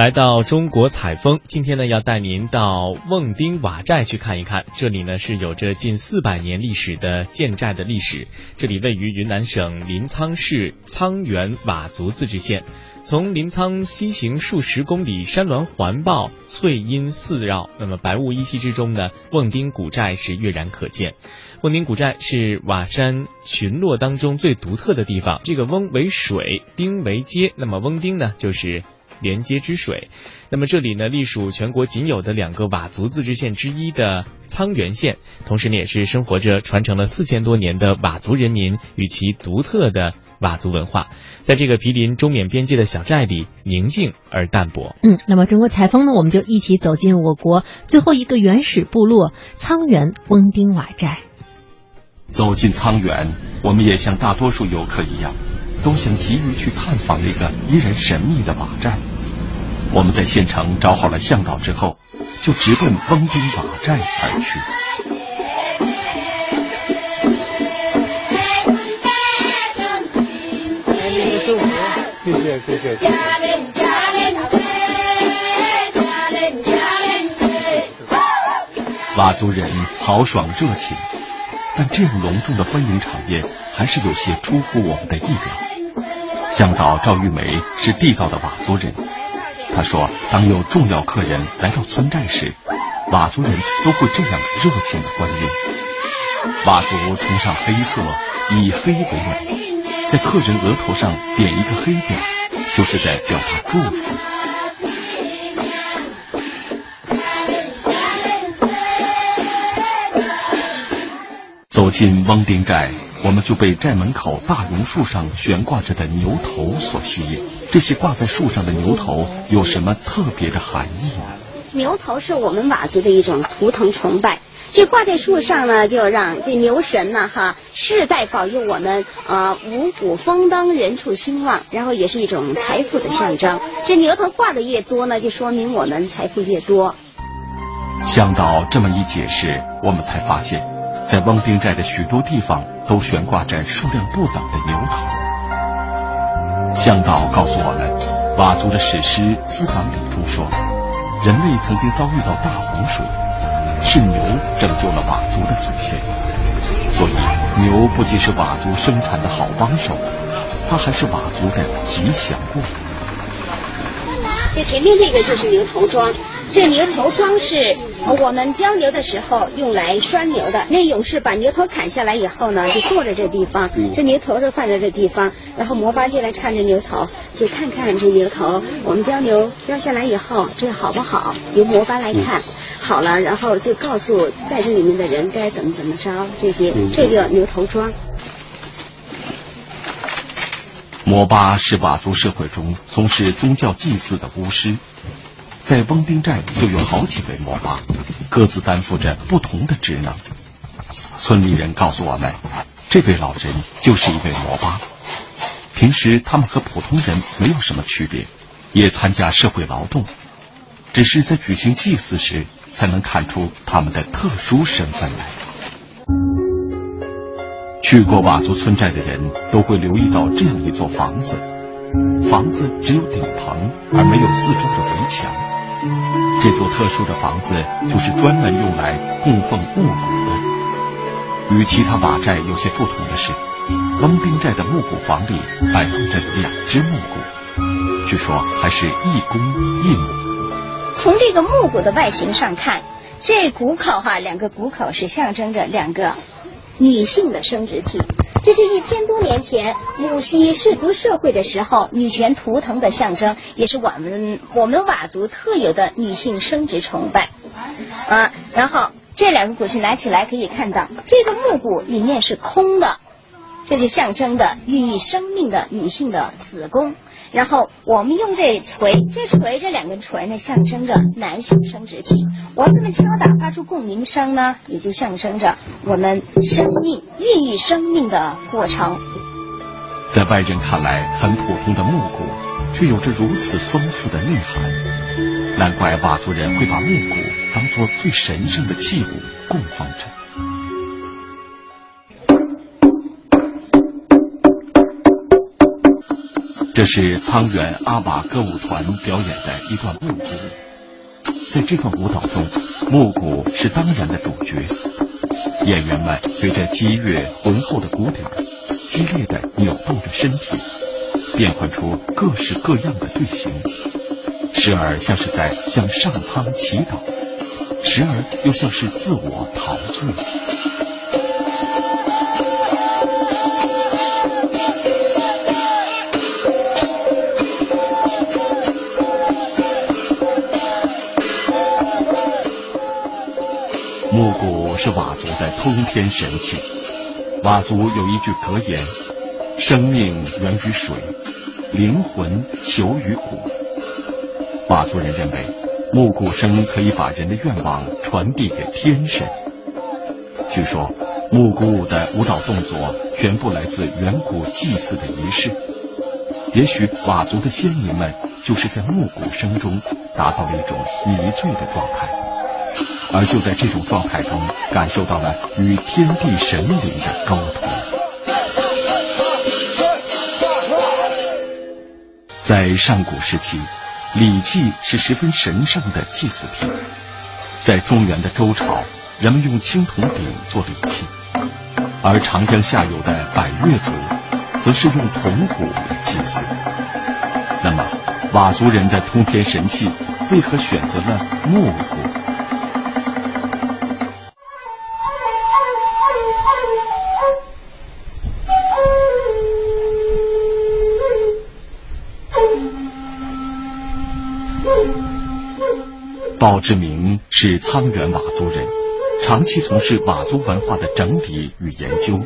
来到中国采风，今天呢要带您到瓮丁瓦寨去看一看。这里呢是有着近四百年历史的建寨的历史。这里位于云南省临沧市沧源佤族自治县。从临沧西行数十公里，山峦环抱，翠荫四绕，那么白雾依稀之中呢，瓮丁古寨是跃然可见。瓮丁古寨是瓦山群落当中最独特的地方。这个瓮为水，丁为街，那么瓮丁呢就是。连接之水，那么这里呢，隶属全国仅有的两个佤族自治县之一的沧源县，同时呢，也是生活着传承了四千多年的佤族人民与其独特的佤族文化，在这个毗邻中缅边界的小寨里，宁静而淡泊。嗯，那么中国采风呢，我们就一起走进我国最后一个原始部落沧源翁丁瓦寨。走进沧源，我们也像大多数游客一样。都想急于去探访那个依然神秘的瓦寨。我们在县城找好了向导之后，就直奔翁丁瓦寨而去。谢谢谢谢谢谢。佤族人豪爽热情，但这样隆重的欢迎场面还是有些出乎我们的意料。向导赵玉梅是地道的佤族人，他说，当有重要客人来到村寨时，佤族人都会这样热情的欢迎。佤族崇尚黑色，以黑为美，在客人额头上点一个黑点，就是在表达祝福。走进汪丁寨。我们就被寨门口大榕树上悬挂着的牛头所吸引。这些挂在树上的牛头有什么特别的含义呢？牛头是我们佤族的一种图腾崇拜，这挂在树上呢，就让这牛神呢，哈，世代保佑我们啊，五谷丰登，人畜兴旺，然后也是一种财富的象征。这牛头挂的越多呢，就说明我们财富越多。想到这么一解释，我们才发现，在翁丁寨的许多地方。都悬挂着数量不等的牛头。向导告诉我们，佤族的史诗《资纲里》中说，人类曾经遭遇到大洪水，是牛拯救了佤族的祖先。所以，牛不仅是佤族生产的好帮手，它还是佤族的吉祥物。这前面这个就是牛头桩。这牛头桩是我们雕牛的时候用来拴牛的。那勇士把牛头砍下来以后呢，就坐在这地方，这牛头就放在这地方，然后摩巴就来看着牛头，就看看这牛头。我们雕牛雕下来以后，这好不好？由摩巴来看，好了，然后就告诉在这里面的人该怎么怎么着。这些，这叫牛头桩。摩巴是佤族社会中从事宗教祭祀的巫师。在翁丁寨就有好几位摩巴，各自担负着不同的职能。村里人告诉我们，这位老人就是一位摩巴。平时他们和普通人没有什么区别，也参加社会劳动，只是在举行祭祀时才能看出他们的特殊身份来。去过佤族村寨的人都会留意到这样一座房子，房子只有顶棚，而没有四周的围墙。这座特殊的房子就是专门用来供奉木骨的。与其他瓦寨有些不同的是，翁丁寨的木骨房里摆放着两只木骨，据说还是一公一母。从这个木骨的外形上看，这骨口哈，两个骨口是象征着两个女性的生殖器。这是一千多年前母系氏族社会的时候，女权图腾的象征，也是我们我们佤族特有的女性生殖崇拜啊。然后这两个骨是拿起来可以看到，这个木骨里面是空的，这就象征的寓意生命的女性的子宫。然后我们用这锤，这锤这两根锤呢，象征着男性生殖器。我们这么敲打发出共鸣声呢，也就象征着我们生命孕育生命的过程。在外人看来很普通的木鼓，却有着如此丰富的内涵。难怪佤族人会把木鼓当做最神圣的器物供奉着。这是沧源阿瓦歌舞团表演的一段木鼓。在这段舞蹈中，木鼓是当然的主角。演员们随着激越浑厚的鼓点，激烈的扭动着身体，变换出各式各样的队形，时而像是在向上苍祈祷，时而又像是自我陶醉。是佤族的通天神器。佤族有一句格言：“生命源于水，灵魂求于鼓。”佤族人认为，木鼓声可以把人的愿望传递给天神。据说，木鼓舞的舞蹈动作全部来自远古祭祀的仪式。也许佤族的先民们就是在木鼓声中达到了一种迷醉的状态。而就在这种状态中，感受到了与天地神灵的沟通。在上古时期，礼器是十分神圣的祭祀品。在中原的周朝，人们用青铜鼎做礼器；而长江下游的百越族，则是用铜鼓祭祀。那么，佤族人的通天神器为何选择了木鼓？鲍志明是沧源佤族人，长期从事佤族文化的整理与研究。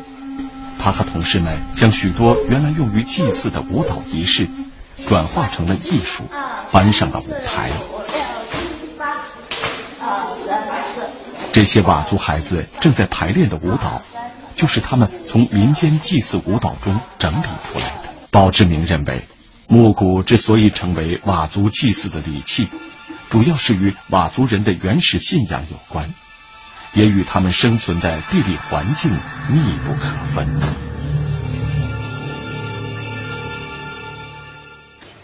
他和同事们将许多原来用于祭祀的舞蹈仪式，转化成了艺术，搬上了舞台。这些佤族孩子正在排练的舞蹈，就是他们从民间祭祀舞蹈中整理出来的。鲍志明认为，木鼓之所以成为佤族祭祀的礼器。主要是与佤族人的原始信仰有关，也与他们生存的地理环境密不可分。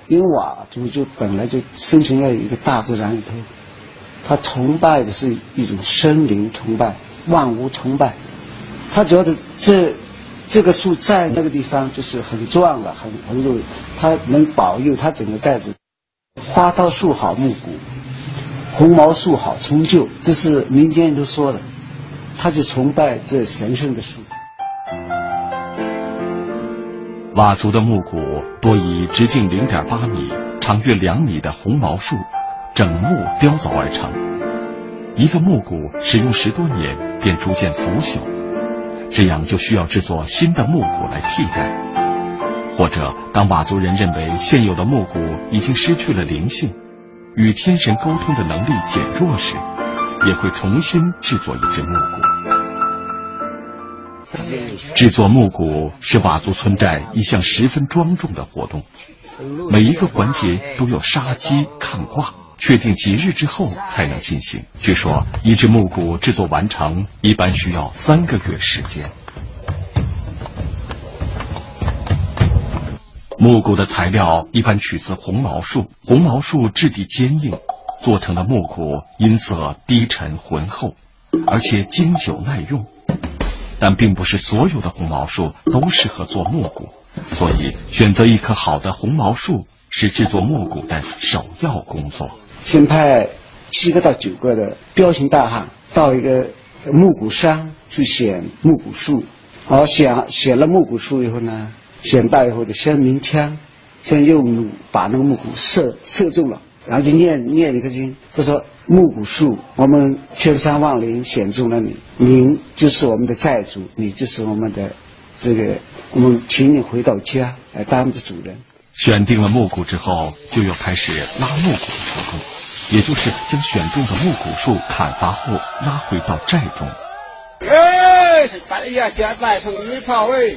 因为佤族就本来就生存在一个大自然里头，他崇拜的是一种生灵崇拜、万物崇拜。他觉得这这个树在那个地方就是很壮了，很很有，它能保佑他整个寨子。花刀树好，木鼓。红毛树好，重旧，这是民间都说的，他就崇拜这神圣的树。佤族的木鼓多以直径零点八米、长约两米的红毛树整木雕凿而成。一个木鼓使用十多年便逐渐腐朽，这样就需要制作新的木鼓来替代。或者，当佤族人认为现有的木鼓已经失去了灵性。与天神沟通的能力减弱时，也会重新制作一只木鼓。制作木鼓是佤族村寨一项十分庄重的活动，每一个环节都要杀鸡看卦，确定吉日之后才能进行。据说，一只木鼓制作完成一般需要三个月时间。木鼓的材料一般取自红毛树，红毛树质地坚硬，做成的木鼓音色低沉浑厚，而且经久耐用。但并不是所有的红毛树都适合做木鼓，所以选择一棵好的红毛树是制作木鼓的首要工作。先派七个到九个的彪形大汉到一个木鼓山去选木鼓树，好选选了木鼓树以后呢？选到以后的先鸣枪，先用弩把那个木鼓射射中了，然后就念念一个经，他说木鼓树，我们千山万林选中了你，您就是我们的寨主，你就是我们的这个，我们请你回到家来当着主人。选定了木鼓之后，就要开始拉木鼓的活动，也就是将选中的木鼓树砍伐后拉回到寨中。哎，把人家先摆成女炮位。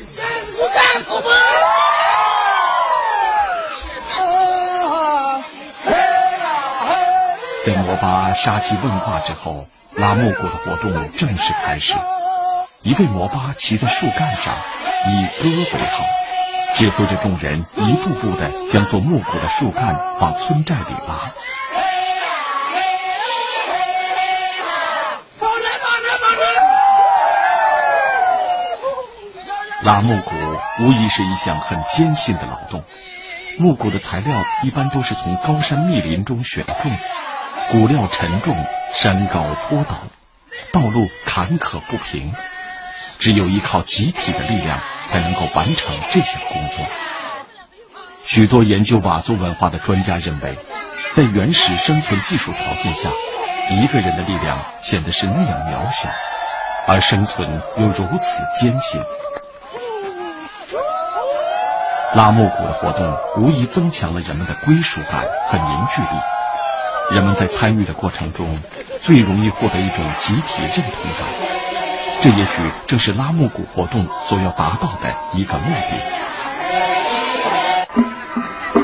在摩巴杀鸡问话之后，拉木鼓的活动正式开始。一位摩巴骑在树干上，以歌为号，指挥着众人一步步的将做木鼓的树干往村寨里拉。拉木鼓无疑是一项很艰辛的劳动。木鼓的材料一般都是从高山密林中选中，骨料沉重，山高坡陡，道路坎坷不平，只有依靠集体的力量才能够完成这项工作。许多研究佤族文化的专家认为，在原始生存技术条件下，一个人的力量显得是那样渺小，而生存又如此艰辛。拉木鼓的活动无疑增强了人们的归属感和凝聚力。人们在参与的过程中，最容易获得一种集体认同感。这也许正是拉木鼓活动所要达到的一个目的。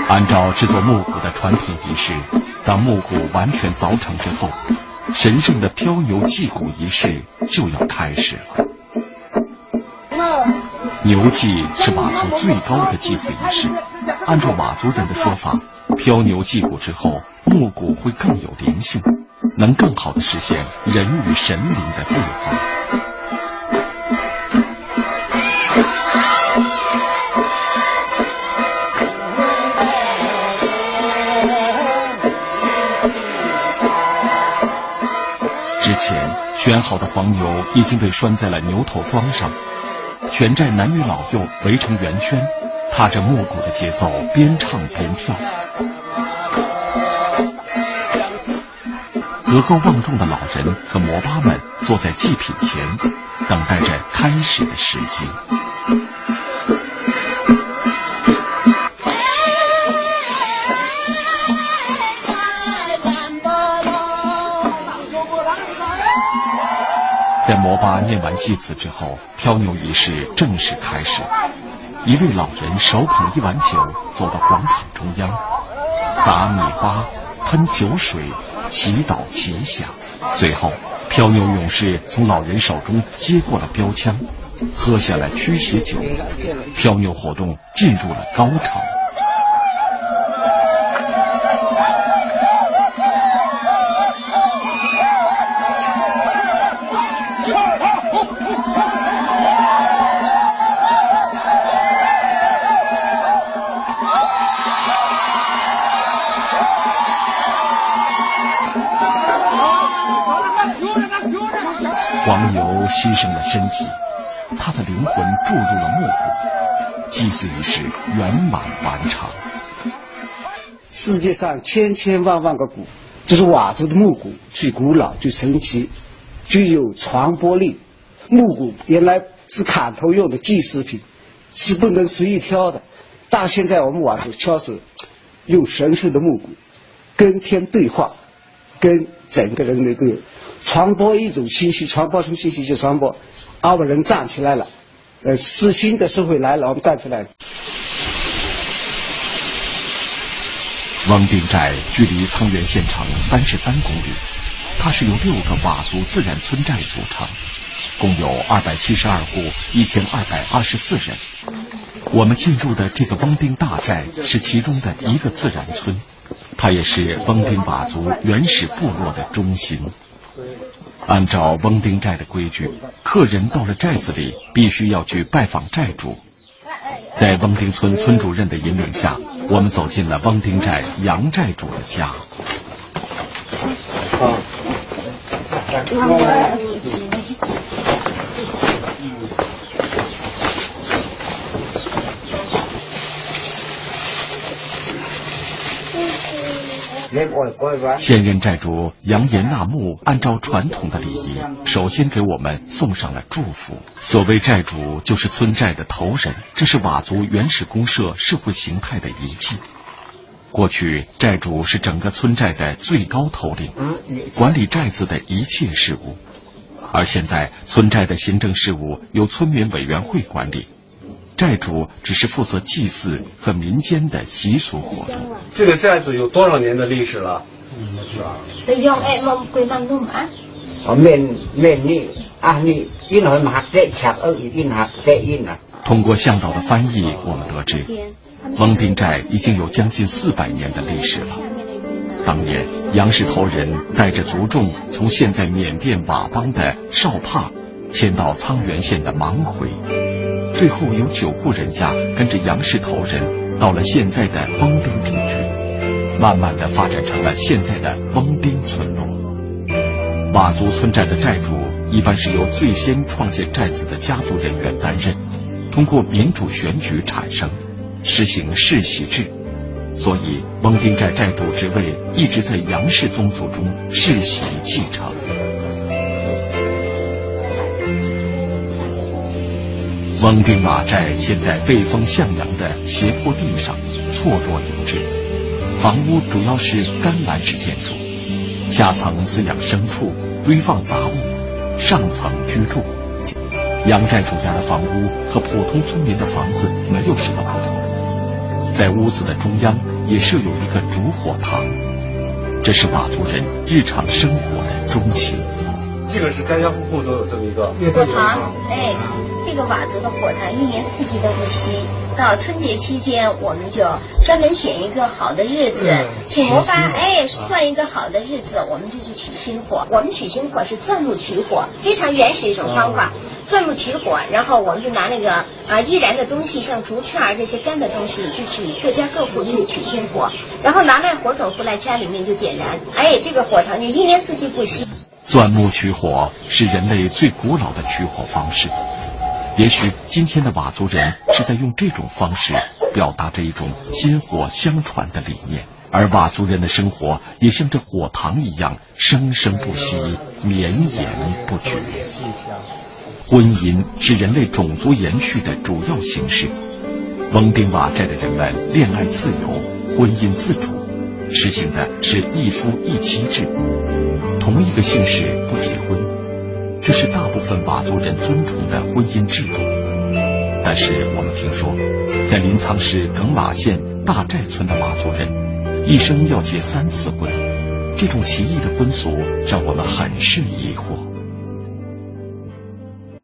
按照制作木鼓的传统仪式，当木鼓完全凿成之后，神圣的漂牛祭鼓仪式就要开始了。牛祭是佤族最高的祭祀仪式。按照佤族人的说法，漂牛祭鼓之后，木鼓会更有灵性，能更好的实现人与神灵的对话。之前选好的黄牛已经被拴在了牛头桩上。全寨男女老幼围成圆圈，踏着木鼓的节奏，边唱边跳。德高望重的老人和摩巴们坐在祭品前，等待着开始的时机。巴念完祭词之后，漂牛仪式正式开始。一位老人手捧一碗酒，走到广场中央，撒米花，喷酒水，祈祷吉祥。随后，漂牛勇士从老人手中接过了标枪，喝下了驱邪酒，漂牛活动进入了高潮。身体，他的灵魂注入了木鼓，祭祀仪式圆满完成。世界上千千万万个鼓，就是佤族的木鼓最古老、最神奇、具有传播力。木鼓原来是砍头用的祭祀品，是不能随意挑的。但现在我们佤族敲是用神圣的木鼓跟天对话，跟整个人那个。传播一种信息，传播出信息就传播。阿波人站起来了，呃，是新的社会来了，我们站起来了。翁丁寨距离沧源县城三十三公里，它是由六个佤族自然村寨组成，共有二百七十二户，一千二百二十四人。我们进入的这个翁丁大寨是其中的一个自然村，它也是翁丁佤族原始部落的中心。按照翁丁寨的规矩，客人到了寨子里，必须要去拜访寨主。在翁丁村村主任的引领下，我们走进了翁丁寨杨寨主的家。现任寨主杨延纳木按照传统的礼仪，首先给我们送上了祝福。所谓寨主，就是村寨的头人，这是佤族原始公社社会形态的遗迹。过去，寨主是整个村寨的最高头领，管理寨子的一切事务；而现在，村寨的行政事务由村民委员会管理。寨主只是负责祭祀和民间的习俗活动。这个寨子有多少年的历史了？通过向导的翻译，我们得知，翁丁寨已经有将近四百年的历史了。当年杨氏头人带着族众从现在缅甸佤邦的绍帕迁到沧源县的芒回，最后有九户人家跟着杨氏头人到了现在的翁丁定居，慢慢的发展成了现在的翁丁村落。佤族村寨的寨主一般是由最先创建寨子的家族人员担任，通过民主选举产生，实行世袭制。所以，翁丁寨寨主之位一直在杨氏宗族中世袭继承。翁丁马寨建在背风向阳的斜坡地上，错落有致。房屋主要是干栏式建筑，下层饲养牲畜，堆放杂物，上层居住。杨寨主家的房屋和普通村民的房子没有什么不同。在屋子的中央也设有一个烛火堂，这是佤族人日常生活的中心。这个是家家户户都有这么一个火塘，哎，这个佤族的火塘一年四季都不熄。到春节期间，我们就专门选一个好的日子，请魔法，哎，算一个好的日子，我们就去取新火。我们取新火是钻木取火，非常原始一种方法。钻木取火，然后我们就拿那个啊易燃的东西，像竹片儿这些干的东西，就去各家各户去取新火，然后拿来火种回来家里面就点燃，哎，这个火塘就一年四季不熄。钻木取火是人类最古老的取火方式，也许今天的佤族人是在用这种方式表达着一种薪火相传的理念，而佤族人的生活也像这火塘一样生生不息、绵延不绝。婚姻是人类种族延续的主要形式，翁丁瓦寨的人们恋爱自由，婚姻自主，实行的是一夫一妻制。同一个姓氏不结婚，这是大部分佤族人尊崇的婚姻制度。但是我们听说，在临沧市耿马县大寨村的佤族人，一生要结三次婚，这种奇异的婚俗让我们很是疑惑。